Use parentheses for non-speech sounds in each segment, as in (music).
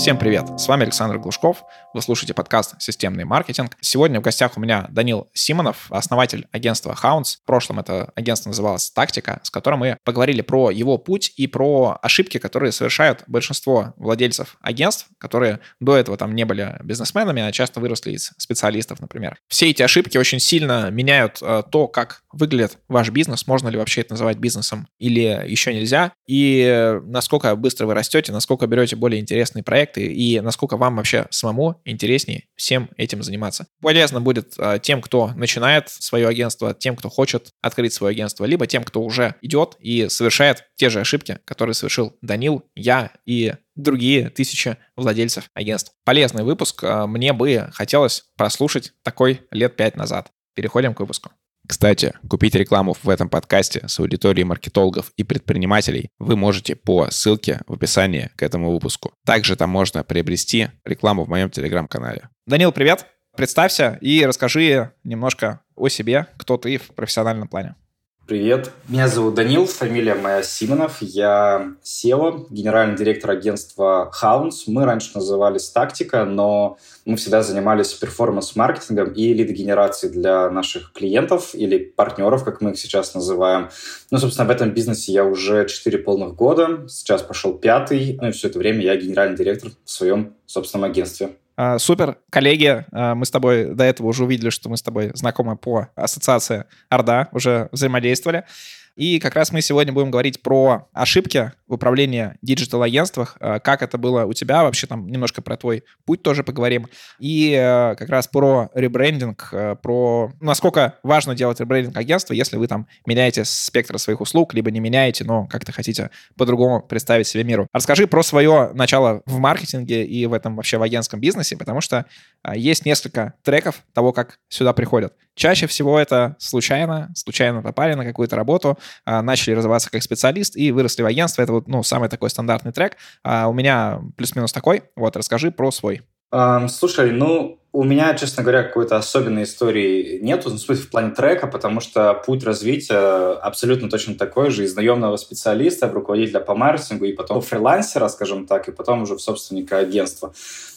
Всем привет! С вами Александр Глушков. Вы слушаете подкаст «Системный маркетинг». Сегодня в гостях у меня Данил Симонов, основатель агентства Hounds. В прошлом это агентство называлось «Тактика», с которым мы поговорили про его путь и про ошибки, которые совершают большинство владельцев агентств, которые до этого там не были бизнесменами, а часто выросли из специалистов, например. Все эти ошибки очень сильно меняют э, то, как выглядит ваш бизнес, можно ли вообще это называть бизнесом или еще нельзя, и э, насколько быстро вы растете, насколько берете более интересные проекты, и насколько вам вообще самому интереснее всем этим заниматься. Полезно будет а, тем, кто начинает свое агентство, тем, кто хочет открыть свое агентство, либо тем, кто уже идет и совершает те же ошибки, которые совершил Данил, я и другие тысячи владельцев агентств. Полезный выпуск. А, мне бы хотелось прослушать такой лет пять назад. Переходим к выпуску. Кстати, купить рекламу в этом подкасте с аудиторией маркетологов и предпринимателей вы можете по ссылке в описании к этому выпуску. Также там можно приобрести рекламу в моем телеграм-канале. Данил, привет! Представься и расскажи немножко о себе, кто ты в профессиональном плане. Привет, меня зовут Данил, фамилия моя Симонов, я SEO, генеральный директор агентства Hounds. Мы раньше назывались Тактика, но мы всегда занимались перформанс-маркетингом и лид-генерацией для наших клиентов или партнеров, как мы их сейчас называем. Ну, собственно, в этом бизнесе я уже 4 полных года, сейчас пошел пятый, ну и все это время я генеральный директор в своем собственном агентстве. А, супер, коллеги, а, мы с тобой до этого уже увидели, что мы с тобой знакомы по ассоциации Орда, уже взаимодействовали. И как раз мы сегодня будем говорить про ошибки в управлении диджитал-агентствах, э, как это было у тебя, вообще там немножко про твой путь тоже поговорим, и э, как раз про ребрендинг, э, про насколько важно делать ребрендинг агентства, если вы там меняете спектр своих услуг, либо не меняете, но как-то хотите по-другому представить себе миру. Расскажи про свое начало в маркетинге и в этом вообще в агентском бизнесе, потому что есть несколько треков того, как сюда приходят. Чаще всего это случайно, случайно попали на какую-то работу, а, начали развиваться как специалист и выросли в агентство. Это вот, ну, самый такой стандартный трек. А у меня плюс-минус такой. Вот, расскажи про свой. Um, слушай, ну, у меня, честно говоря, какой-то особенной истории нету, ну, в смысле, в плане трека, потому что путь развития абсолютно точно такой же. Из наемного специалиста руководителя по маркетингу, и потом фрилансера, скажем так, и потом уже в собственника агентства.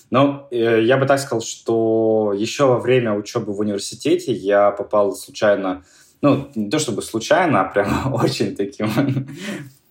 Но э, я бы так сказал, что еще во время учебы в университете я попал случайно ну, не то чтобы случайно, а прям (laughs) очень таким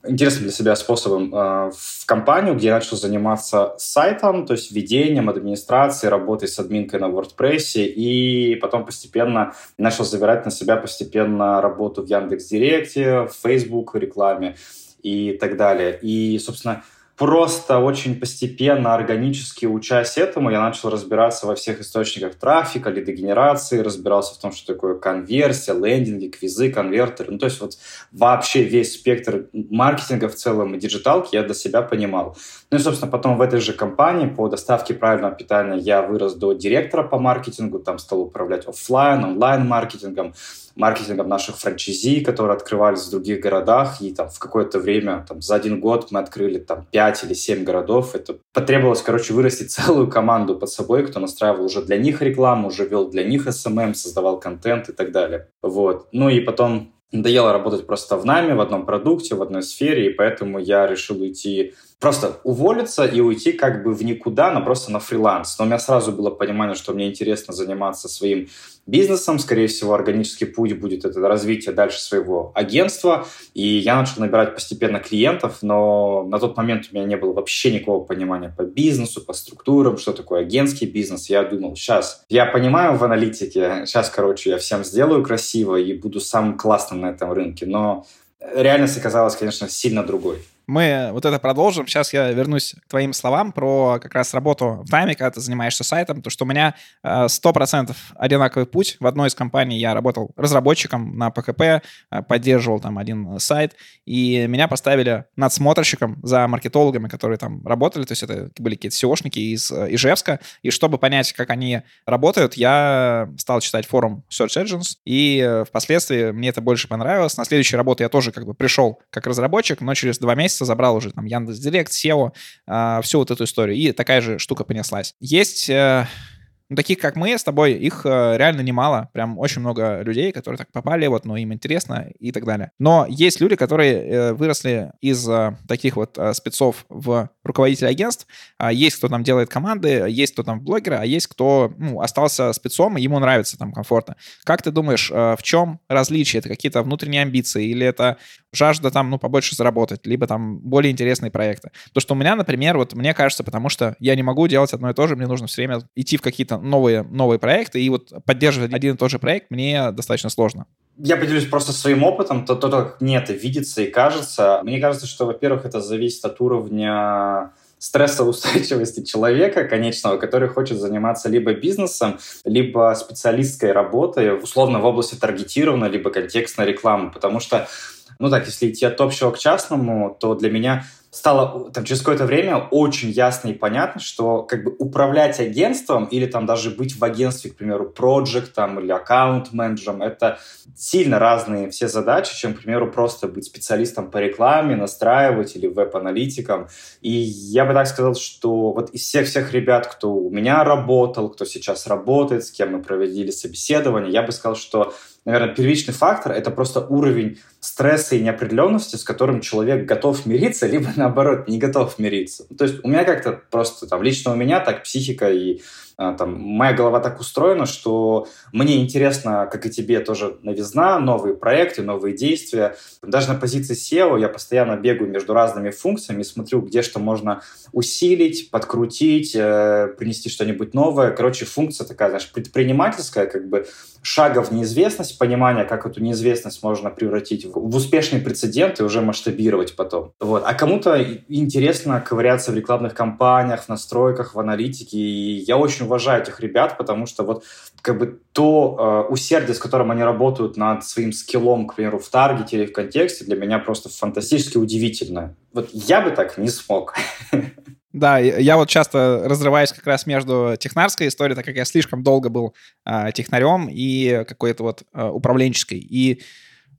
интересным для себя способом э, в компанию, где я начал заниматься сайтом, то есть ведением, администрацией, работой с админкой на WordPress, и потом постепенно начал забирать на себя постепенно работу в Яндекс.Директе, в Facebook рекламе и так далее. И, собственно, просто очень постепенно, органически учась этому, я начал разбираться во всех источниках трафика, лидогенерации, разбирался в том, что такое конверсия, лендинги, квизы, конвертеры. Ну, то есть вот вообще весь спектр маркетинга в целом и диджиталки я для себя понимал. Ну и, собственно, потом в этой же компании по доставке правильного питания я вырос до директора по маркетингу, там стал управлять офлайн, онлайн-маркетингом, маркетингом наших франчайзи, которые открывались в других городах, и там в какое-то время, там за один год мы открыли там 5 или 7 городов. Это потребовалось, короче, вырастить (laughs) целую команду под собой, кто настраивал уже для них рекламу, уже вел для них SMM, создавал контент и так далее. Вот. Ну и потом надоело работать просто в нами, в одном продукте, в одной сфере, и поэтому я решил уйти просто уволиться и уйти как бы в никуда, но просто на фриланс. Но у меня сразу было понимание, что мне интересно заниматься своим бизнесом. Скорее всего, органический путь будет это развитие дальше своего агентства. И я начал набирать постепенно клиентов, но на тот момент у меня не было вообще никакого понимания по бизнесу, по структурам, что такое агентский бизнес. Я думал, сейчас я понимаю в аналитике, сейчас, короче, я всем сделаю красиво и буду самым классным на этом рынке. Но реальность оказалась, конечно, сильно другой. Мы вот это продолжим. Сейчас я вернусь к твоим словам про как раз работу в найме, когда ты занимаешься сайтом, то что у меня 100% э, одинаковый путь. В одной из компаний я работал разработчиком на ПКП, э, поддерживал там один сайт, и меня поставили надсмотрщиком за маркетологами, которые там работали, то есть это были какие-то SEOшники из э, Ижевска, и чтобы понять, как они работают, я стал читать форум Search Engines, и впоследствии мне это больше понравилось. На следующей работе я тоже как бы пришел как разработчик, но через два месяца месяца забрал уже там Яндекс Директ, SEO, э, всю вот эту историю. И такая же штука понеслась. Есть э, ну, таких, как мы с тобой, их э, реально немало. Прям очень много людей, которые так попали, вот, но им интересно и так далее. Но есть люди, которые э, выросли из э, таких вот э, спецов в руководители агентств, а, есть кто там делает команды, есть кто там блогеры, а есть кто ну, остался спецом, и ему нравится там комфортно. Как ты думаешь, а, в чем различие? Это какие-то внутренние амбиции или это жажда там, ну, побольше заработать, либо там более интересные проекты? То, что у меня, например, вот мне кажется, потому что я не могу делать одно и то же, мне нужно все время идти в какие-то новые, новые проекты, и вот поддерживать один и тот же проект мне достаточно сложно. Я поделюсь просто своим опытом, то, то, как мне это видится и кажется. Мне кажется, что, во-первых, это зависит от уровня стрессоустойчивости человека конечного, который хочет заниматься либо бизнесом, либо специалистской работой, условно в области таргетированной, либо контекстной рекламы. Потому что, ну так, если идти от общего к частному, то для меня стало там, через какое-то время очень ясно и понятно, что как бы управлять агентством или там даже быть в агентстве, к примеру, проектом или аккаунт-менеджером, это сильно разные все задачи, чем, к примеру, просто быть специалистом по рекламе, настраивать или веб-аналитиком. И я бы так сказал, что вот из всех-всех ребят, кто у меня работал, кто сейчас работает, с кем мы проводили собеседование, я бы сказал, что наверное, первичный фактор — это просто уровень стресса и неопределенности, с которым человек готов мириться, либо, (laughs) наоборот, не готов мириться. То есть у меня как-то просто, там, лично у меня так психика и там, моя голова так устроена, что мне интересно, как и тебе, тоже новизна, новые проекты, новые действия. Даже на позиции SEO я постоянно бегаю между разными функциями, смотрю, где что можно усилить, подкрутить, э, принести что-нибудь новое. Короче, функция такая, знаешь, предпринимательская, как бы шага в неизвестность, понимание, как эту неизвестность можно превратить в, в успешный прецедент и уже масштабировать потом. Вот. А кому-то интересно ковыряться в рекламных кампаниях, в настройках, в аналитике. И я очень уважаю этих ребят, потому что вот как бы то э, усердие, с которым они работают над своим скиллом, к примеру, в таргете или в контексте, для меня просто фантастически удивительно. Вот я бы так не смог. (laughs) Да, я вот часто разрываюсь как раз между технарской историей, так как я слишком долго был э, технарем и какой-то вот э, управленческой. И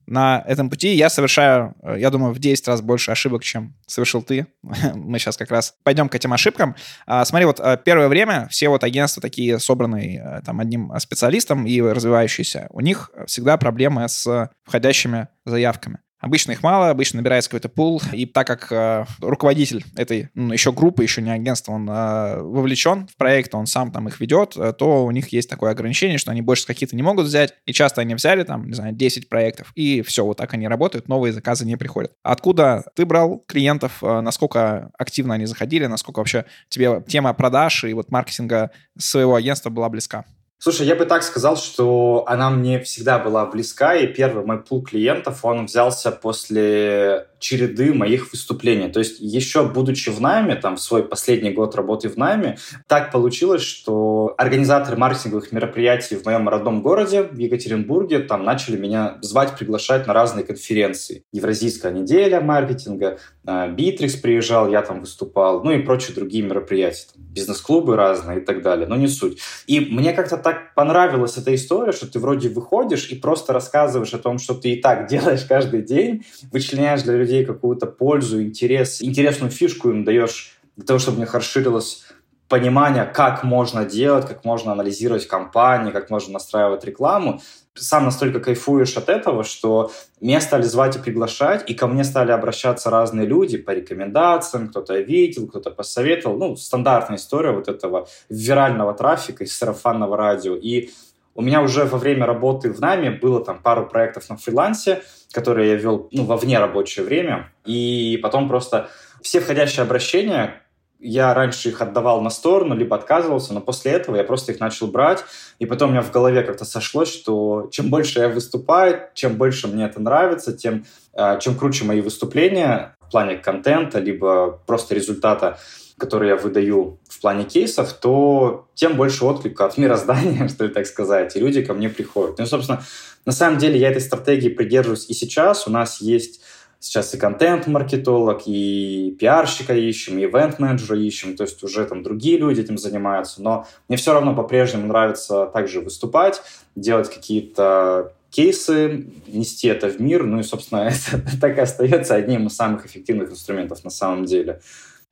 на этом пути я совершаю, э, я думаю, в 10 раз больше ошибок, чем совершил ты. (laughs) Мы сейчас как раз пойдем к этим ошибкам. А, смотри, вот э, первое время все вот агентства такие собранные э, там одним специалистом и развивающиеся, у них всегда проблемы с входящими заявками. Обычно их мало, обычно набирается какой-то пул, и так как э, руководитель этой ну, еще группы, еще не агентства, он э, вовлечен в проект, он сам там их ведет, э, то у них есть такое ограничение, что они больше какие-то не могут взять, и часто они взяли там, не знаю, 10 проектов, и все, вот так они работают, новые заказы не приходят. Откуда ты брал клиентов, э, насколько активно они заходили, насколько вообще тебе тема продаж и вот маркетинга своего агентства была близка? Слушай, я бы так сказал, что она мне всегда была близка, и первый мой пул клиентов, он взялся после череды моих выступлений. То есть еще будучи в найме, там, в свой последний год работы в найме, так получилось, что организаторы маркетинговых мероприятий в моем родном городе, в Екатеринбурге, там начали меня звать, приглашать на разные конференции. Евразийская неделя маркетинга, Битрикс приезжал, я там выступал, ну и прочие другие мероприятия, бизнес-клубы разные и так далее, но не суть. И мне как-то так понравилась эта история, что ты вроде выходишь и просто рассказываешь о том, что ты и так (laughs) делаешь каждый день, вычленяешь для людей людей какую-то пользу, интерес, интересную фишку им даешь для того, чтобы у них расширилось понимание, как можно делать, как можно анализировать компании, как можно настраивать рекламу. Сам настолько кайфуешь от этого, что меня стали звать и приглашать, и ко мне стали обращаться разные люди по рекомендациям, кто-то видел, кто-то посоветовал. Ну, стандартная история вот этого вирального трафика из сарафанного радио. И у меня уже во время работы в нами было там пару проектов на фрилансе, которые я вел ну, во вне рабочее время. И потом просто все входящие обращения, я раньше их отдавал на сторону, либо отказывался, но после этого я просто их начал брать, и потом у меня в голове как-то сошлось, что чем больше я выступаю, чем больше мне это нравится, тем э, чем круче мои выступления в плане контента, либо просто результата, который я выдаю в плане кейсов, то тем больше отклика от мироздания, (laughs) что ли так сказать, и люди ко мне приходят. Ну, собственно, на самом деле я этой стратегии придерживаюсь и сейчас. У нас есть сейчас и контент-маркетолог, и пиарщика ищем, и ивент-менеджера ищем, то есть уже там другие люди этим занимаются, но мне все равно по-прежнему нравится также выступать, делать какие-то кейсы, нести это в мир, ну и, собственно, (laughs) это так и остается одним из самых эффективных инструментов на самом деле.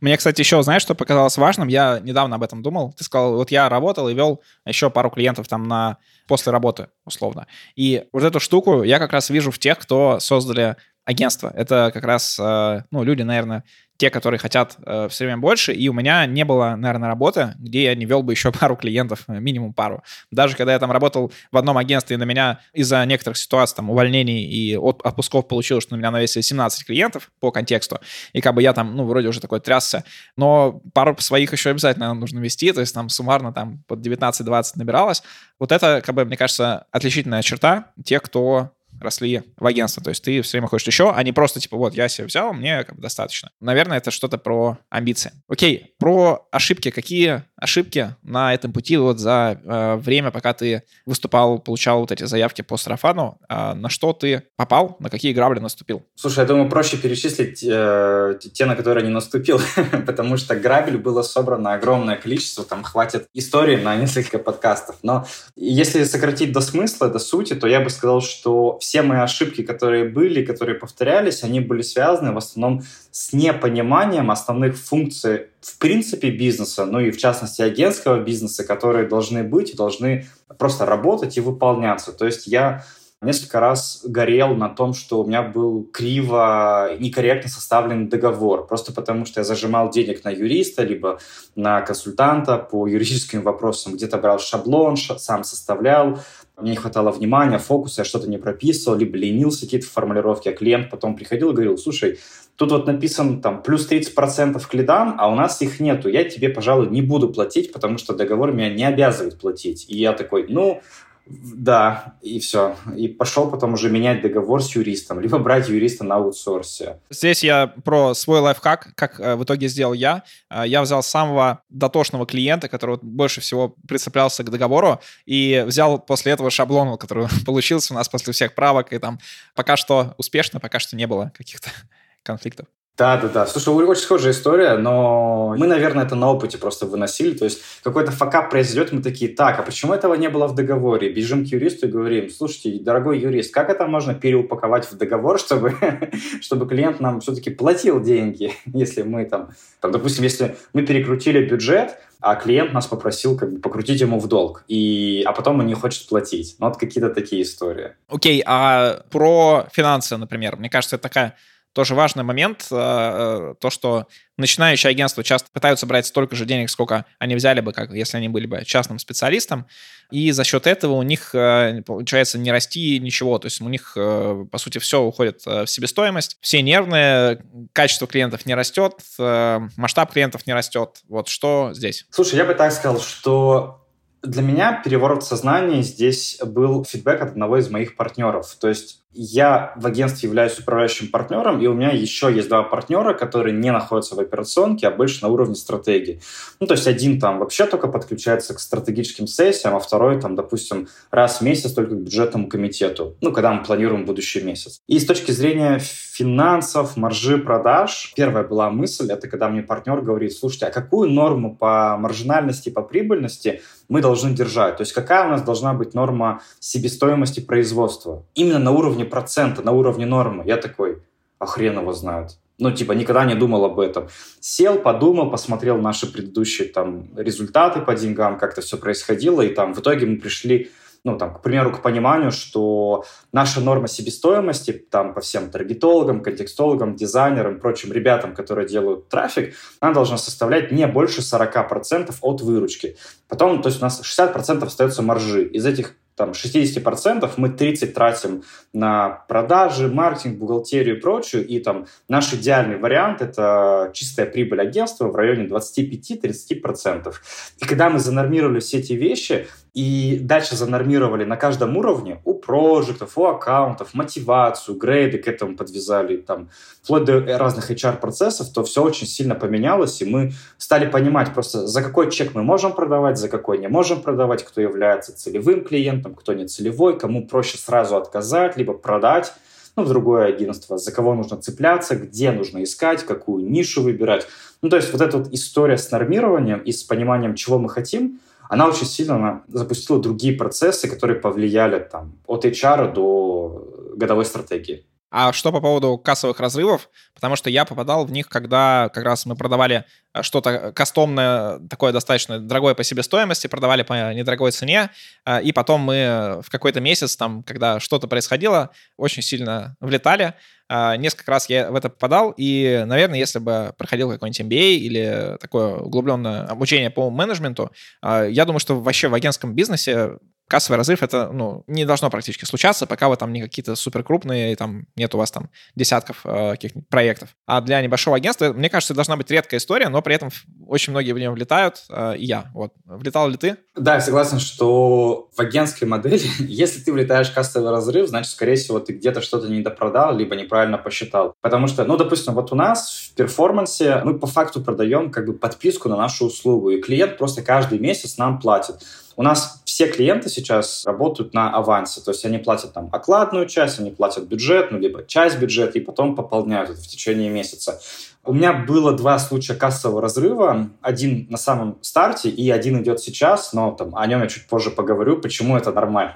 Мне, кстати, еще, знаешь, что показалось важным? Я недавно об этом думал. Ты сказал, вот я работал и вел еще пару клиентов там на после работы, условно. И вот эту штуку я как раз вижу в тех, кто создали агентства. Это как раз, э, ну, люди, наверное, те, которые хотят э, все время больше, и у меня не было, наверное, работы, где я не вел бы еще пару клиентов, э, минимум пару. Даже когда я там работал в одном агентстве, и на меня из-за некоторых ситуаций, там, увольнений и от, отпусков получилось, что на меня навесили 17 клиентов по контексту, и как бы я там, ну, вроде уже такой трясся, но пару своих еще обязательно нужно вести, то есть там суммарно там под 19-20 набиралось. Вот это, как бы, мне кажется, отличительная черта тех, кто росли в агентство. То есть ты все время хочешь еще, а не просто типа вот я себе взял, мне как бы достаточно. Наверное, это что-то про амбиции. Окей, про ошибки. Какие ошибки на этом пути вот за э, время, пока ты выступал, получал вот эти заявки по сарафану, э, на что ты попал, на какие грабли наступил? Слушай, я думаю, проще перечислить э, те, на которые не наступил, (laughs) потому что грабель было собрано огромное количество, там хватит истории на несколько подкастов. Но если сократить до смысла, до сути, то я бы сказал, что все мои ошибки, которые были, которые повторялись, они были связаны в основном с непониманием основных функций в принципе бизнеса, ну и в частности агентского бизнеса, которые должны быть и должны просто работать и выполняться. То есть я несколько раз горел на том, что у меня был криво, некорректно составлен договор, просто потому что я зажимал денег на юриста, либо на консультанта по юридическим вопросам, где-то брал шаблон, сам составлял, мне не хватало внимания, фокуса, я что-то не прописывал, либо ленился какие-то формулировки, а клиент потом приходил и говорил, слушай, тут вот написано там плюс 30% к лидам, а у нас их нету, я тебе, пожалуй, не буду платить, потому что договор меня не обязывает платить. И я такой, ну, да, и все. И пошел потом уже менять договор с юристом, либо брать юриста на аутсорсе. Здесь я про свой лайфхак, как э, в итоге сделал я. Э, я взял самого дотошного клиента, который больше всего прицеплялся к договору, и взял после этого шаблон, который (laughs) получился у нас после всех правок, и там пока что успешно, пока что не было каких-то (laughs) конфликтов. Да, да, да. Слушай, очень схожая история, но мы, наверное, это на опыте просто выносили. То есть какой-то факап произойдет, мы такие, так, а почему этого не было в договоре? Бежим к юристу и говорим, слушайте, дорогой юрист, как это можно переупаковать в договор, чтобы, (laughs) чтобы клиент нам все-таки платил деньги, (laughs) если мы там, там, допустим, если мы перекрутили бюджет, а клиент нас попросил как бы покрутить ему в долг, и, а потом он не хочет платить. Ну, вот какие-то такие истории. Окей, okay, а про финансы, например, мне кажется, это такая тоже важный момент, э, э, то, что начинающие агентства часто пытаются брать столько же денег, сколько они взяли бы, как если они были бы частным специалистом, и за счет этого у них э, получается не расти ничего, то есть у них, по сути, все уходит в себестоимость, все нервные, качество клиентов не растет, масштаб клиентов не растет. Вот что здесь? Слушай, я бы так сказал, что для меня переворот сознания здесь был фидбэк от одного из моих партнеров. То есть я в агентстве являюсь управляющим партнером, и у меня еще есть два партнера, которые не находятся в операционке, а больше на уровне стратегии. Ну, то есть один там вообще только подключается к стратегическим сессиям, а второй там, допустим, раз в месяц только к бюджетному комитету, ну, когда мы планируем будущий месяц. И с точки зрения финансов, маржи продаж, первая была мысль, это когда мне партнер говорит, слушайте, а какую норму по маржинальности, по прибыльности мы должны держать? То есть какая у нас должна быть норма себестоимости производства? Именно на уровне уровне процента, на уровне нормы. Я такой, а хрен его знает. Ну, типа, никогда не думал об этом. Сел, подумал, посмотрел наши предыдущие там результаты по деньгам, как это все происходило, и там в итоге мы пришли ну, там, к примеру, к пониманию, что наша норма себестоимости там по всем таргетологам, контекстологам, дизайнерам, прочим ребятам, которые делают трафик, она должна составлять не больше 40% от выручки. Потом, то есть у нас 60% остается маржи. Из этих там 60% мы 30 тратим на продажи, маркетинг, бухгалтерию и прочую, и там наш идеальный вариант — это чистая прибыль агентства в районе 25-30%. И когда мы занормировали все эти вещи, и дальше занормировали на каждом уровне у проектов, у аккаунтов, мотивацию, грейды к этому подвязали, там, вплоть до разных HR-процессов, то все очень сильно поменялось, и мы стали понимать просто, за какой чек мы можем продавать, за какой не можем продавать, кто является целевым клиентом, кто не целевой, кому проще сразу отказать, либо продать, ну, в другое агентство, за кого нужно цепляться, где нужно искать, какую нишу выбирать. Ну, то есть вот эта вот история с нормированием и с пониманием, чего мы хотим – она очень сильно запустила другие процессы, которые повлияли там, от HR до годовой стратегии. А что по поводу кассовых разрывов? Потому что я попадал в них, когда как раз мы продавали э, что-то кастомное, такое достаточно дорогое по себестоимости, продавали по недорогой цене, э, и потом мы в какой-то месяц, там, когда что-то происходило, очень сильно влетали. Э, несколько раз я в это попадал, и, наверное, если бы проходил какой-нибудь MBA или такое углубленное обучение по менеджменту, я думаю, что вообще в агентском бизнесе кассовый разрыв это ну, не должно практически случаться, пока вы там не какие-то супер крупные, там нет у вас там десятков э, каких-нибудь проектов. А для небольшого агентства, мне кажется, должна быть редкая история, но при этом очень многие в нее влетают, э, и я. Вот. Влетал ли ты? Да, я согласен, что в агентской модели, (laughs) если ты влетаешь в кассовый разрыв, значит, скорее всего, ты где-то что-то недопродал, либо неправильно посчитал. Потому что, ну, допустим, вот у нас в перформансе мы по факту продаем как бы подписку на нашу услугу, и клиент просто каждый месяц нам платит. У нас все клиенты сейчас работают на авансе, то есть они платят там окладную часть, они платят бюджет, ну, либо часть бюджета, и потом пополняют это в течение месяца. У меня было два случая кассового разрыва. Один на самом старте и один идет сейчас, но там, о нем я чуть позже поговорю, почему это нормально.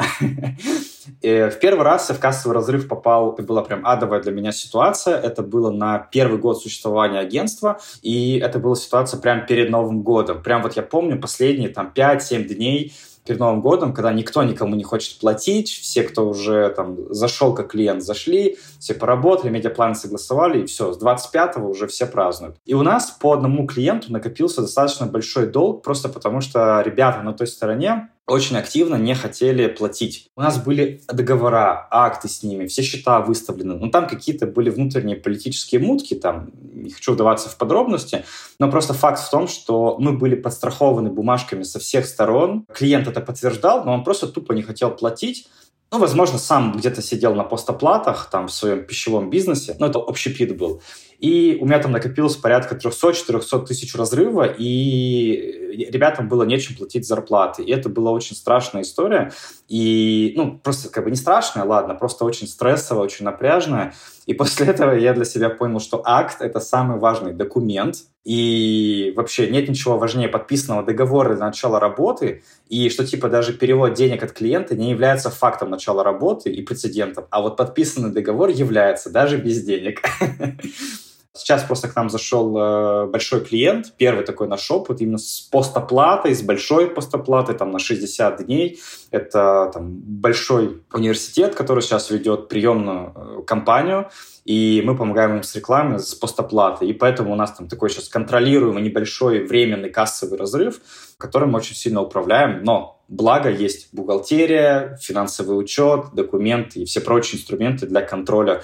И (laughs) в первый раз я в кассовый разрыв попал, это была прям адовая для меня ситуация. Это было на первый год существования агентства, и это была ситуация прям перед Новым годом. Прям вот я помню последние там 5-7 дней перед Новым годом, когда никто никому не хочет платить, все, кто уже там зашел как клиент, зашли, все поработали, медиаплан согласовали, и все, с 25-го уже все празднуют. И у нас по одному клиенту накопился достаточно большой долг, просто потому что ребята на той стороне очень активно не хотели платить. У нас были договора, акты с ними, все счета выставлены. Но там какие-то были внутренние политические мутки, там не хочу вдаваться в подробности, но просто факт в том, что мы были подстрахованы бумажками со всех сторон. Клиент это подтверждал, но он просто тупо не хотел платить. Ну, возможно, сам где-то сидел на постоплатах, там, в своем пищевом бизнесе, но это общепит был. И у меня там накопилось порядка 300-400 тысяч разрыва, и ребятам было нечем платить зарплаты. И это была очень страшная история. И, ну, просто как бы не страшная, ладно, просто очень стрессовая, очень напряжная. И (laughs) после этого я для себя понял, что акт — это самый важный документ, и вообще нет ничего важнее подписанного договора для начала работы, и что типа даже перевод денег от клиента не является фактом начала работы и прецедентом, а вот подписанный договор является даже без денег. (laughs) Сейчас просто к нам зашел э, большой клиент, первый такой наш опыт, именно с постоплатой, с большой постоплатой, там на 60 дней. Это там, большой университет, который сейчас ведет приемную э, компанию, и мы помогаем им с рекламой, с постоплатой. И поэтому у нас там такой сейчас контролируемый небольшой временный кассовый разрыв, которым мы очень сильно управляем. Но благо есть бухгалтерия, финансовый учет, документы и все прочие инструменты для контроля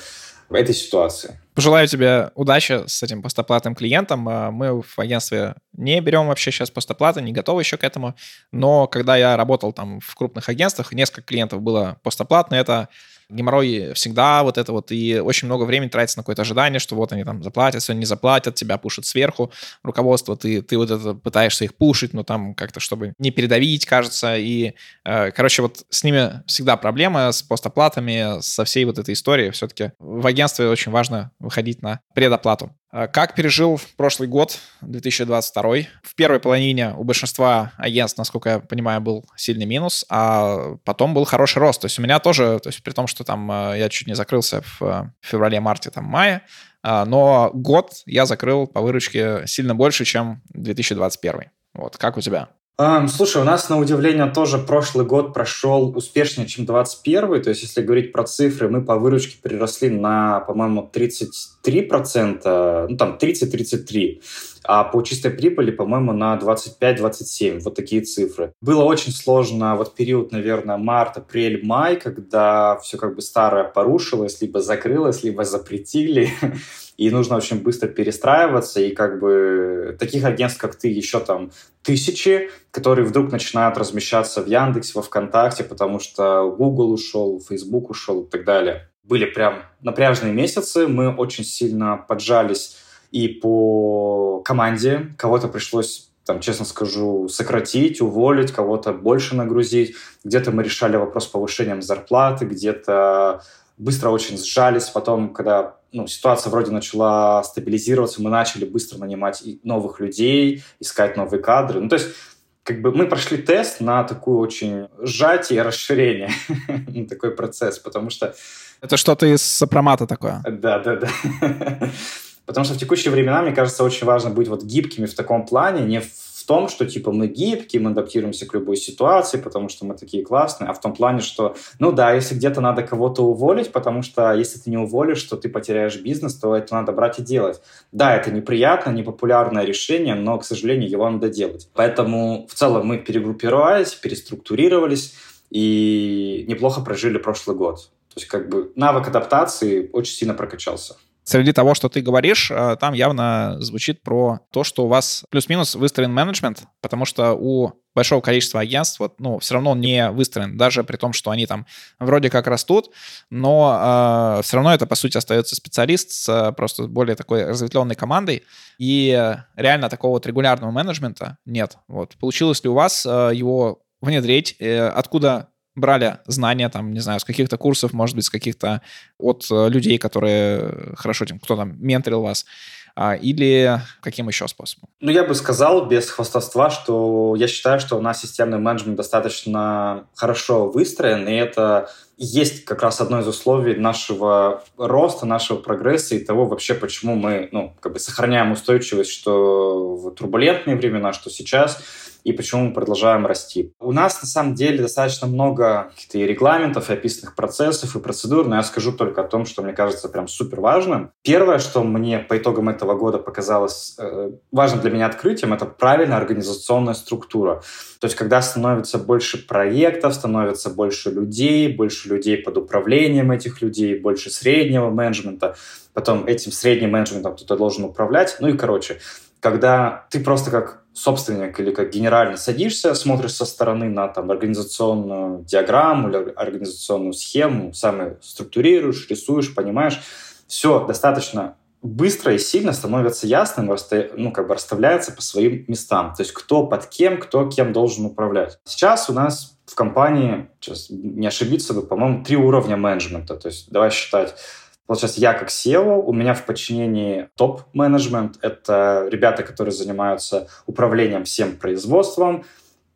в этой ситуации. Пожелаю тебе удачи с этим постоплатным клиентом. А, мы в агентстве не берем вообще сейчас постоплаты, не готовы еще к этому. Но когда я работал там в крупных агентствах, несколько клиентов было постоплатно, это геморрой всегда вот это вот, и очень много времени тратится на какое-то ожидание, что вот они там заплатят, сегодня не заплатят, тебя пушат сверху руководство, ты, ты вот это пытаешься их пушить, но там как-то, чтобы не передавить, кажется, и, э, короче, вот с ними всегда проблема, с постоплатами, со всей вот этой историей, все-таки в агентстве очень важно выходить на предоплату. Э, как пережил прошлый год, 2022? В первой половине у большинства агентств, насколько я понимаю, был сильный минус, а потом был хороший рост. То есть у меня тоже, то есть при том, что там э, я чуть не закрылся в э, феврале-марте, там, мае, но год я закрыл по выручке сильно больше, чем 2021. Вот, как у тебя? Um, слушай, у нас, на удивление, тоже прошлый год прошел успешнее, чем 21 То есть, если говорить про цифры, мы по выручке приросли на, по-моему, 33%, ну там 30-33%, а по чистой прибыли, по-моему, на 25-27%. Вот такие цифры. Было очень сложно вот период, наверное, март, апрель, май, когда все как бы старое порушилось, либо закрылось, либо запретили. (laughs) и нужно очень быстро перестраиваться, и как бы таких агентств, как ты, еще там тысячи, которые вдруг начинают размещаться в Яндексе, во ВКонтакте, потому что Google ушел, Facebook ушел и так далее. Были прям напряжные месяцы, мы очень сильно поджались и по команде, кого-то пришлось там, честно скажу, сократить, уволить, кого-то больше нагрузить. Где-то мы решали вопрос повышением зарплаты, где-то быстро очень сжались. Потом, когда ну, ситуация вроде начала стабилизироваться, мы начали быстро нанимать новых людей, искать новые кадры. Ну, то есть как бы мы прошли тест на такую очень сжатие и расширение, (laughs) такой процесс, потому что... Это что-то из сопромата такое? Да, да, да. (laughs) Потому что в текущие времена, мне кажется, очень важно быть вот гибкими в таком плане, не в том, что типа мы гибкие, мы адаптируемся к любой ситуации, потому что мы такие классные, а в том плане, что, ну да, если где-то надо кого-то уволить, потому что если ты не уволишь, то ты потеряешь бизнес, то это надо брать и делать. Да, это неприятно, непопулярное решение, но, к сожалению, его надо делать. Поэтому в целом мы перегруппировались, переструктурировались и неплохо прожили прошлый год. То есть как бы навык адаптации очень сильно прокачался среди того, что ты говоришь, э, там явно звучит про то, что у вас плюс-минус выстроен менеджмент, потому что у большого количества агентств, вот, ну, все равно он не выстроен, даже при том, что они там вроде как растут, но э, все равно это, по сути, остается специалист с э, просто более такой разветвленной командой, и реально такого вот регулярного менеджмента нет. Вот. Получилось ли у вас э, его внедрить? Э, откуда брали знания, там, не знаю, с каких-то курсов, может быть, с каких-то от э, людей, которые хорошо этим, кто там менторил вас, а, или каким еще способом? Ну, я бы сказал без хвастовства, что я считаю, что у нас системный менеджмент достаточно хорошо выстроен, и это есть как раз одно из условий нашего роста, нашего прогресса и того вообще, почему мы ну, как бы сохраняем устойчивость, что в турбулентные времена, что сейчас – и почему мы продолжаем расти. У нас на самом деле достаточно много каких-то и регламентов, и описанных процессов, и процедур, но я скажу только о том, что мне кажется прям супер важным. Первое, что мне по итогам этого года показалось э, важным для меня открытием, это правильная организационная структура. То есть, когда становится больше проектов, становится больше людей, больше людей под управлением этих людей, больше среднего менеджмента, потом этим средним менеджментом кто-то должен управлять. Ну и, короче, когда ты просто как собственник или как генеральный садишься, смотришь со стороны на там, организационную диаграмму или организационную схему, сам ее структурируешь, рисуешь, понимаешь, все достаточно быстро и сильно становится ясным, ну, как бы расставляется по своим местам. То есть кто под кем, кто кем должен управлять. Сейчас у нас в компании, сейчас не ошибиться бы, по-моему, три уровня менеджмента. То есть давай считать сейчас я как SEO, у меня в подчинении топ-менеджмент. Это ребята, которые занимаются управлением всем производством,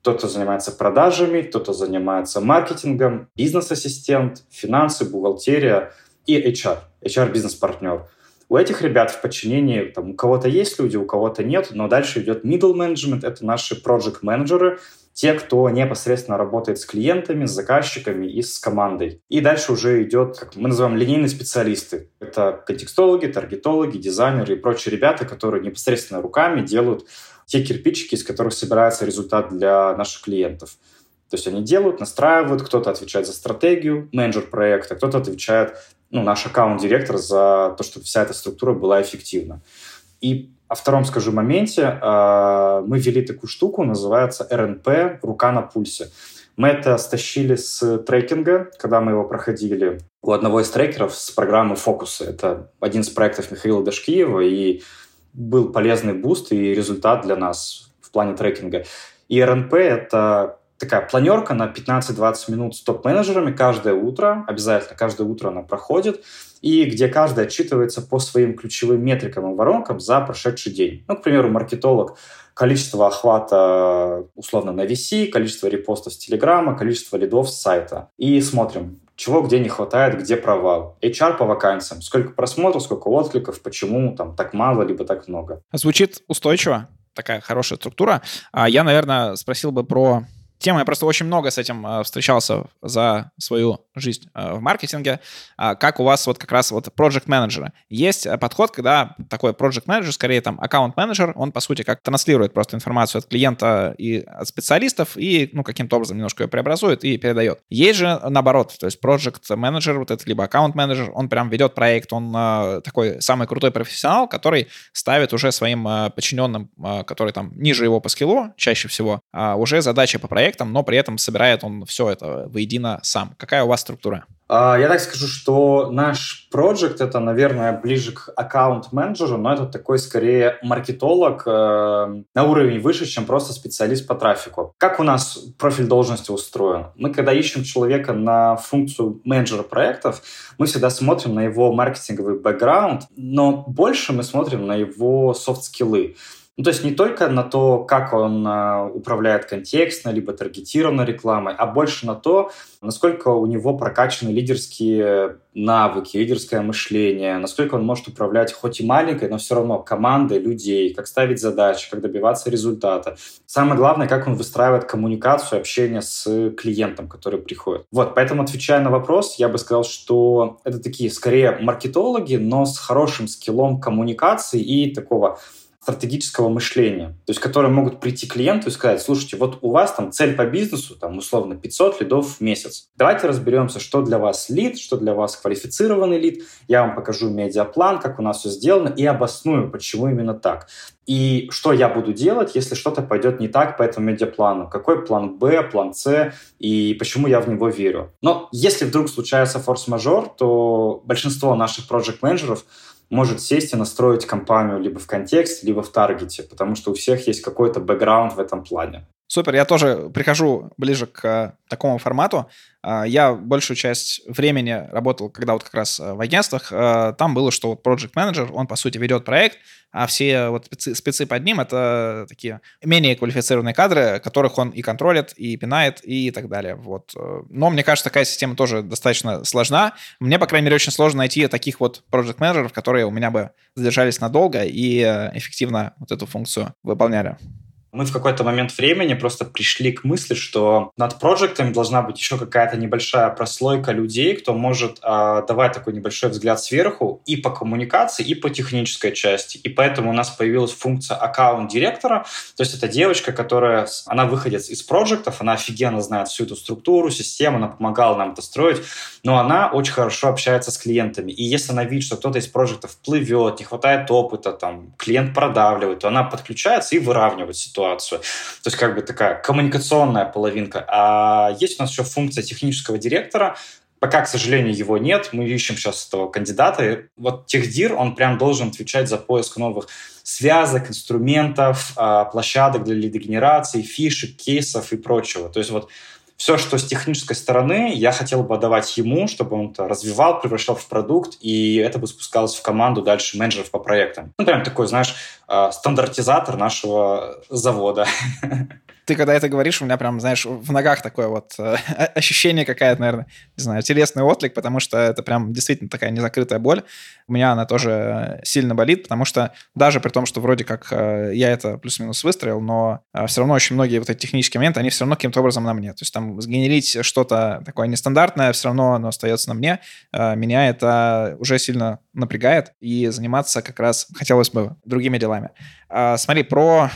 кто-то занимается продажами, кто-то занимается маркетингом, бизнес-ассистент, финансы, бухгалтерия и HR, HR-бизнес-партнер. У этих ребят в подчинении там, у кого-то есть люди, у кого-то нет, но дальше идет middle management, это наши project менеджеры те, кто непосредственно работает с клиентами, с заказчиками и с командой. И дальше уже идет, как мы называем, линейные специалисты. Это контекстологи, таргетологи, дизайнеры и прочие ребята, которые непосредственно руками делают те кирпичики, из которых собирается результат для наших клиентов. То есть они делают, настраивают, кто-то отвечает за стратегию, менеджер проекта, кто-то отвечает, ну, наш аккаунт-директор за то, чтобы вся эта структура была эффективна. И о втором скажу моменте. А, мы ввели такую штуку, называется РНП «Рука на пульсе». Мы это стащили с трекинга, когда мы его проходили у одного из трекеров с программы «Фокусы». Это один из проектов Михаила Дашкиева, и был полезный boost и результат для нас в плане трекинга. И РНП — это такая планерка на 15-20 минут с топ-менеджерами каждое утро, обязательно каждое утро она проходит, и где каждый отчитывается по своим ключевым метрикам и воронкам за прошедший день. Ну, к примеру, маркетолог количество охвата условно на VC, количество репостов с Телеграма, количество лидов с сайта. И смотрим, чего где не хватает, где провал. HR по вакансиям, сколько просмотров, сколько откликов, почему там так мало, либо так много. Звучит устойчиво, такая хорошая структура. А я, наверное, спросил бы про тема. Я просто очень много с этим э, встречался за свою жизнь э, в маркетинге. А как у вас вот как раз вот project менеджеры Есть э, подход, когда такой project менеджер скорее там аккаунт менеджер он по сути как транслирует просто информацию от клиента и от специалистов и ну каким-то образом немножко ее преобразует и передает. Есть же наоборот, то есть project менеджер вот этот либо аккаунт менеджер он прям ведет проект, он такой самый крутой профессионал, который ставит уже своим подчиненным, который там ниже его по скиллу чаще всего, а уже задачи по проекту проектом, но при этом собирает он все это воедино сам. Какая у вас структура? А, я так скажу, что наш проект это, наверное, ближе к аккаунт-менеджеру, но это такой скорее маркетолог э, на уровень выше, чем просто специалист по трафику. Как у нас профиль должности устроен? Мы, когда ищем человека на функцию менеджера проектов, мы всегда смотрим на его маркетинговый бэкграунд, но больше мы смотрим на его софт-скиллы. Ну, то есть не только на то, как он а, управляет контекстно, либо таргетированной рекламой, а больше на то, насколько у него прокачаны лидерские навыки, лидерское мышление, насколько он может управлять хоть и маленькой, но все равно командой людей, как ставить задачи, как добиваться результата. Самое главное, как он выстраивает коммуникацию, общение с клиентом, который приходит. Вот, поэтому, отвечая на вопрос, я бы сказал, что это такие скорее маркетологи, но с хорошим скиллом коммуникации и такого стратегического мышления, то есть которые могут прийти к клиенту и сказать, слушайте, вот у вас там цель по бизнесу, там условно 500 лидов в месяц. Давайте разберемся, что для вас лид, что для вас квалифицированный лид. Я вам покажу медиаплан, как у нас все сделано и обосную, почему именно так. И что я буду делать, если что-то пойдет не так по этому медиаплану? Какой план Б, план С и почему я в него верю? Но если вдруг случается форс-мажор, то большинство наших проект-менеджеров может сесть и настроить компанию либо в контексте, либо в таргете, потому что у всех есть какой-то бэкграунд в этом плане. Супер, я тоже прихожу ближе к э, такому формату. А, я большую часть времени работал, когда вот как раз э, в агентствах, э, там было, что вот project manager, он, по сути, ведет проект, а все вот спецы под ним — это такие менее квалифицированные кадры, которых он и контролит, и пинает, и так далее. Вот. Но мне кажется, такая система тоже достаточно сложна. Мне, по крайней мере, очень сложно найти таких вот project менеджеров которые у меня бы задержались надолго и эффективно вот эту функцию выполняли мы в какой-то момент времени просто пришли к мысли, что над проектами должна быть еще какая-то небольшая прослойка людей, кто может э, давать такой небольшой взгляд сверху и по коммуникации, и по технической части. И поэтому у нас появилась функция аккаунт-директора. То есть это девочка, которая, она выходит из проектов, она офигенно знает всю эту структуру, систему, она помогала нам это строить, но она очень хорошо общается с клиентами. И если она видит, что кто-то из проектов плывет, не хватает опыта, там, клиент продавливает, то она подключается и выравнивает ситуацию ситуацию. То есть как бы такая коммуникационная половинка. А есть у нас еще функция технического директора, Пока, к сожалению, его нет. Мы ищем сейчас этого кандидата. Вот техдир, он прям должен отвечать за поиск новых связок, инструментов, а, площадок для лидогенерации, фишек, кейсов и прочего. То есть вот все, что с технической стороны, я хотел бы отдавать ему, чтобы он это развивал, превращал в продукт, и это бы спускалось в команду дальше менеджеров по проектам. Ну, прям такой, знаешь, а, стандартизатор нашего завода. (laughs) ты когда это говоришь, у меня прям, знаешь, в ногах такое вот э, (laughs) ощущение какая-то, наверное, не знаю, телесный отклик, потому что это прям действительно такая незакрытая боль. У меня она тоже сильно болит, потому что даже при том, что вроде как э, я это плюс-минус выстроил, но э, все равно очень многие вот эти технические моменты, они все равно каким-то образом на мне. То есть там сгенерить что-то такое нестандартное, все равно оно остается на мне. Меня это уже сильно напрягает, и заниматься как раз хотелось бы другими делами. Э, смотри, про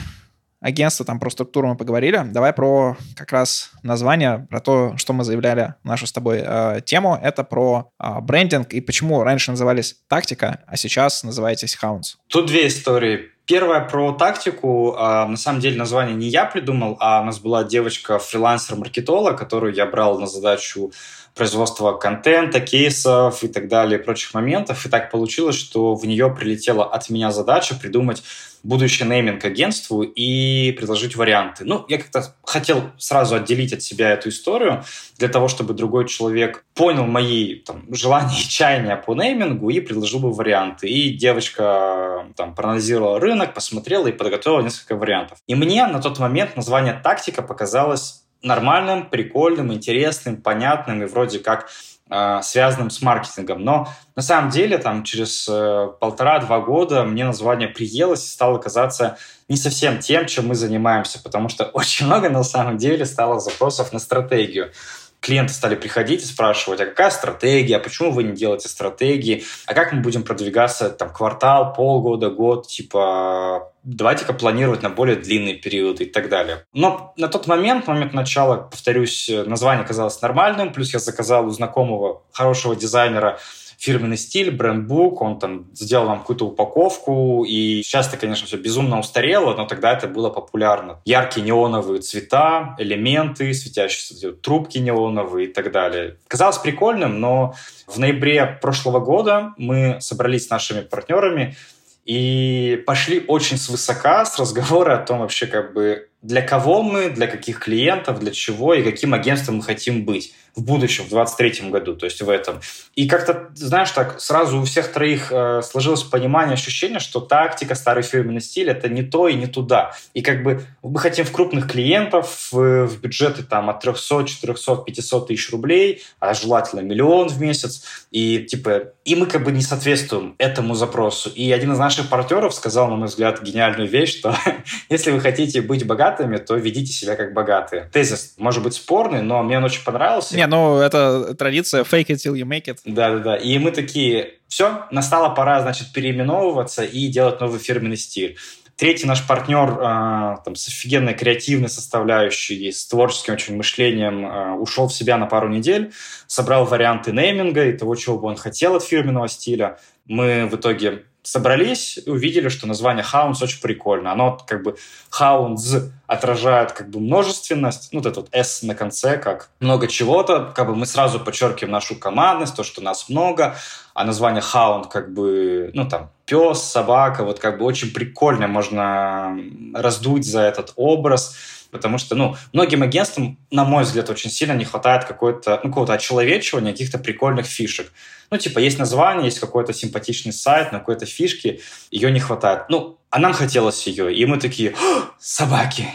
агентство, там про структуру мы поговорили. Давай про как раз название, про то, что мы заявляли нашу с тобой э, тему. Это про э, брендинг и почему раньше назывались «Тактика», а сейчас называетесь «Хаунс». Тут две истории. Первая про тактику. А, на самом деле название не я придумал, а у нас была девочка-фрилансер-маркетолог, которую я брал на задачу производства контента, кейсов и так далее, прочих моментов. И так получилось, что в нее прилетела от меня задача придумать будущий нейминг агентству и предложить варианты. Ну, я как-то хотел сразу отделить от себя эту историю для того, чтобы другой человек понял мои там, (laughs) желания и чаяния по неймингу и предложил бы варианты. И девочка там проанализировала рынок, посмотрела и подготовила несколько вариантов. И мне на тот момент название «Тактика» показалось нормальным, прикольным, интересным, понятным и вроде как э, связанным с маркетингом. Но на самом деле там через э, полтора-два года мне название приелось и стало казаться не совсем тем, чем мы занимаемся, потому что (laughs) очень много на самом деле стало запросов на стратегию клиенты стали приходить и спрашивать, а какая стратегия, а почему вы не делаете стратегии, а как мы будем продвигаться там квартал, полгода, год, типа давайте-ка планировать на более длинный период и так далее. Но на тот момент, момент начала, повторюсь, название казалось нормальным, плюс я заказал у знакомого хорошего дизайнера фирменный стиль, брендбук, он там сделал нам какую-то упаковку, и сейчас это, конечно, все безумно устарело, но тогда это было популярно. Яркие неоновые цвета, элементы, светящиеся трубки неоновые и так далее. Казалось прикольным, но в ноябре прошлого года мы собрались с нашими партнерами и пошли очень свысока с разговора о том вообще как бы для кого мы, для каких клиентов, для чего и каким агентством мы хотим быть. В будущем, в 23 году, то есть в этом. И как-то, знаешь, так сразу у всех троих э, сложилось понимание, ощущение, что тактика, старый фирменный стиль — это не то и не туда. И как бы мы хотим в крупных клиентов, в, в бюджеты там от 300, 400, 500 тысяч рублей, а желательно миллион в месяц. И типа, и мы как бы не соответствуем этому запросу. И один из наших партнеров сказал, на мой взгляд, гениальную вещь, что (laughs) если вы хотите быть богатыми, то ведите себя как богатые. Тезис может быть спорный, но мне он очень понравился. Не, ну это традиция fake it till you make it. Да-да-да. И мы такие, все, настала пора, значит, переименовываться и делать новый фирменный стиль. Третий наш партнер э, там, с офигенной креативной составляющей, с творческим очень мышлением э, ушел в себя на пару недель, собрал варианты нейминга и того, чего бы он хотел от фирменного стиля. Мы в итоге собрались увидели, что название Hounds очень прикольно. Оно как бы Hounds отражает как бы множественность, ну, вот этот S на конце, как много чего-то, как бы мы сразу подчеркиваем нашу командность, то, что нас много, а название Hound как бы, ну, там, пес, собака, вот как бы очень прикольно можно раздуть за этот образ, потому что, ну, многим агентствам, на мой взгляд, очень сильно не хватает какой-то, ну, какого-то очеловечивания, каких-то прикольных фишек. Ну, типа, есть название, есть какой-то симпатичный сайт, на какой-то фишке, ее не хватает. Ну, а нам хотелось ее, и мы такие, собаки.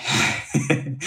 (laughs)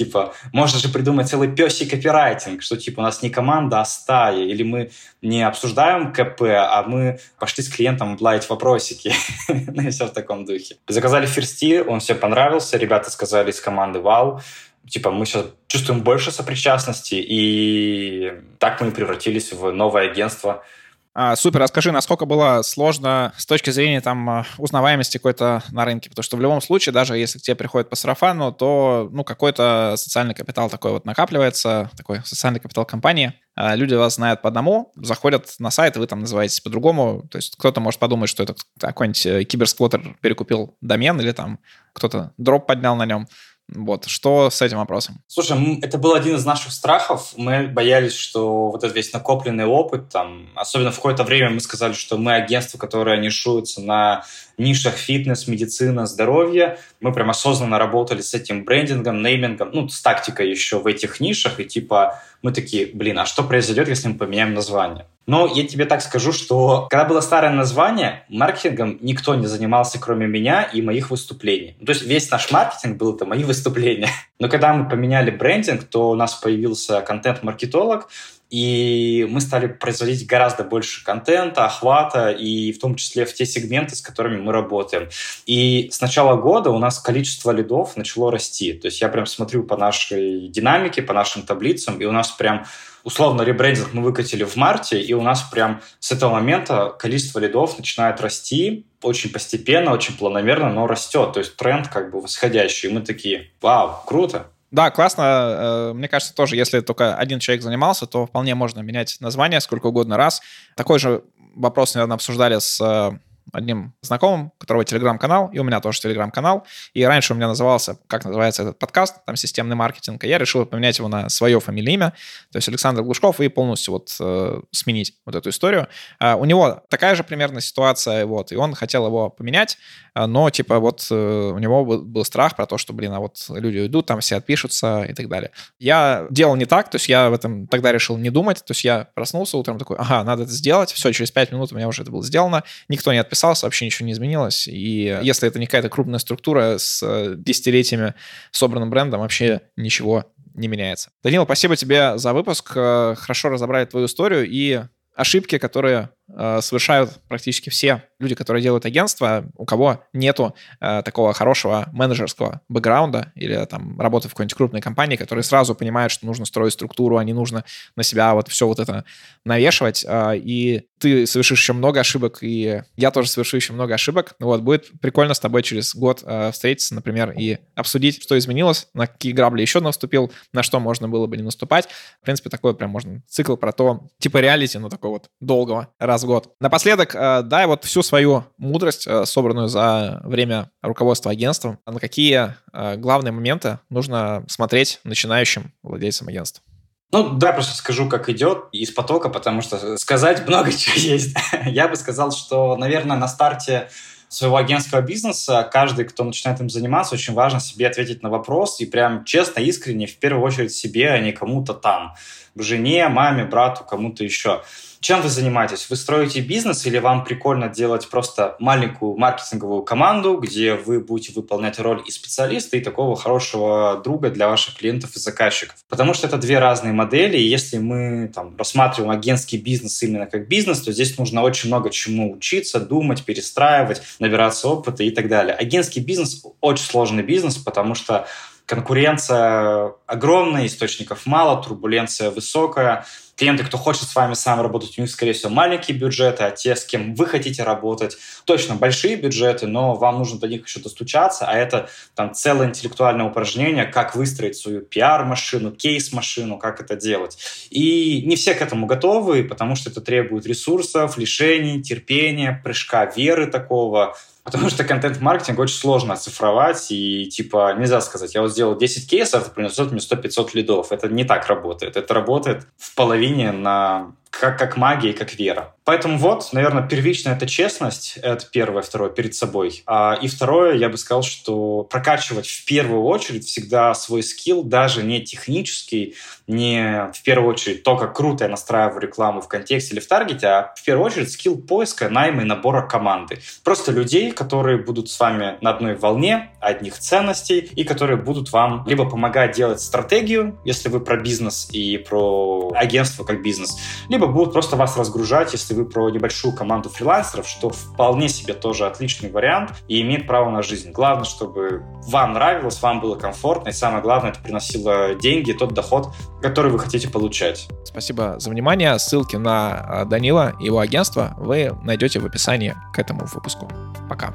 Типа, можно же придумать целый песий копирайтинг, что типа у нас не команда, а стая, или мы не обсуждаем КП, а мы пошли с клиентом лаять вопросики. (laughs) ну и все в таком духе. Заказали ферсти, он всем понравился, ребята сказали из команды «Вау», типа мы сейчас чувствуем больше сопричастности, и так мы превратились в новое агентство – а, супер, расскажи, насколько было сложно с точки зрения там а, узнаваемости какой-то на рынке, потому что в любом случае, даже если к тебе приходит по сарафану, то ну какой-то социальный капитал такой вот накапливается, такой социальный капитал компании. А, люди вас знают по одному, заходят на сайт, вы там называетесь по-другому. То есть кто-то может подумать, что это какой-нибудь э, киберсквотер перекупил домен или там кто-то дроп поднял на нем. Вот, что с этим вопросом? Слушай, это был один из наших страхов. Мы боялись, что вот этот весь накопленный опыт, там, особенно в какое-то время мы сказали, что мы агентство, которое нишуется на нишах фитнес, медицина, здоровье. Мы прям осознанно работали с этим брендингом, неймингом, ну, с тактикой еще в этих нишах. И типа мы такие, блин, а что произойдет, если мы поменяем название? Но я тебе так скажу, что когда было старое название, маркетингом никто не занимался, кроме меня и моих выступлений. Ну, то есть весь наш маркетинг был это мои выступления. Но когда мы поменяли брендинг, то у нас появился контент-маркетолог, и мы стали производить гораздо больше контента, охвата, и в том числе в те сегменты, с которыми мы работаем. И с начала года у нас количество лидов начало расти. То есть я прям смотрю по нашей динамике, по нашим таблицам, и у нас прям условно ребрендинг мы выкатили в марте, и у нас прям с этого момента количество лидов начинает расти очень постепенно, очень планомерно, но растет. То есть тренд как бы восходящий. И мы такие, вау, круто. Да, классно. Э, мне кажется, тоже, если только один человек занимался, то вполне можно менять название сколько угодно раз. Такой же вопрос, наверное, обсуждали с э, одним знакомым, у которого телеграм-канал, и у меня тоже телеграм-канал. И раньше у меня назывался, как называется этот подкаст, там системный маркетинг, и я решил поменять его на свое фамильное имя, то есть Александр Глушков, и полностью вот э, сменить вот эту историю. А у него такая же примерно ситуация, вот, и он хотел его поменять, а, но, типа, вот э, у него был, страх про то, что, блин, а вот люди уйдут, там все отпишутся и так далее. Я делал не так, то есть я в этом тогда решил не думать, то есть я проснулся утром такой, ага, надо это сделать, все, через 5 минут у меня уже это было сделано, никто не отписался, вообще ничего не изменилось, и если это не какая-то крупная структура с э, десятилетиями собранным брендом, вообще ничего не меняется. Данила, спасибо тебе за выпуск, э, хорошо разобрали твою историю и ошибки, которые совершают практически все люди, которые делают агентство, у кого нету э, такого хорошего менеджерского бэкграунда или там работы в какой-нибудь крупной компании, которые сразу понимают, что нужно строить структуру, а не нужно на себя вот все вот это навешивать. Э, и ты совершишь еще много ошибок, и я тоже совершу еще много ошибок. Вот, будет прикольно с тобой через год э, встретиться, например, и обсудить, что изменилось, на какие грабли еще наступил, на что можно было бы не наступать. В принципе, такой прям можно цикл про то, типа реалити, но такой вот долгого, раз в год. Напоследок, э, дай вот всю свою мудрость, э, собранную за время руководства агентством, на какие э, главные моменты нужно смотреть начинающим владельцам агентства. Ну, да, просто скажу, как идет из потока, потому что сказать много (laughs) чего есть. Я бы сказал, что, наверное, на старте своего агентского бизнеса, каждый, кто начинает им заниматься, очень важно себе ответить на вопрос и прям честно, искренне, в первую очередь себе, а не кому-то там. Жене, маме, брату, кому-то еще. Чем вы занимаетесь? Вы строите бизнес или вам прикольно делать просто маленькую маркетинговую команду, где вы будете выполнять роль и специалиста, и такого хорошего друга для ваших клиентов и заказчиков? Потому что это две разные модели, и если мы там, рассматриваем агентский бизнес именно как бизнес, то здесь нужно очень много чему учиться, думать, перестраивать, набираться опыта и так далее. Агентский бизнес очень сложный бизнес, потому что конкуренция огромная, источников мало, турбуленция высокая. Клиенты, кто хочет с вами сам работать, у них, скорее всего, маленькие бюджеты, а те, с кем вы хотите работать, точно большие бюджеты, но вам нужно до них еще достучаться, а это там целое интеллектуальное упражнение, как выстроить свою пиар-машину, кейс-машину, как это делать. И не все к этому готовы, потому что это требует ресурсов, лишений, терпения, прыжка веры такого, Потому что контент-маркетинг очень сложно оцифровать, и типа нельзя сказать, я вот сделал 10 кейсов, принесет мне 100-500 лидов. Это не так работает. Это работает в половине на как, как магия и как вера. Поэтому вот, наверное, первичная это честность, это первое, второе, перед собой. А, и второе, я бы сказал, что прокачивать в первую очередь всегда свой скилл, даже не технический, не в первую очередь то, как круто я настраиваю рекламу в контексте или в таргете, а в первую очередь скилл поиска, найма и набора команды. Просто людей, которые будут с вами на одной волне, одних ценностей, и которые будут вам либо помогать делать стратегию, если вы про бизнес и про агентство как бизнес, либо будут просто вас разгружать, если вы про небольшую команду фрилансеров, что вполне себе тоже отличный вариант и имеет право на жизнь. Главное, чтобы вам нравилось, вам было комфортно, и самое главное, это приносило деньги, тот доход, который вы хотите получать. Спасибо за внимание. Ссылки на а, Данила и его агентство вы найдете в описании к этому выпуску. Пока.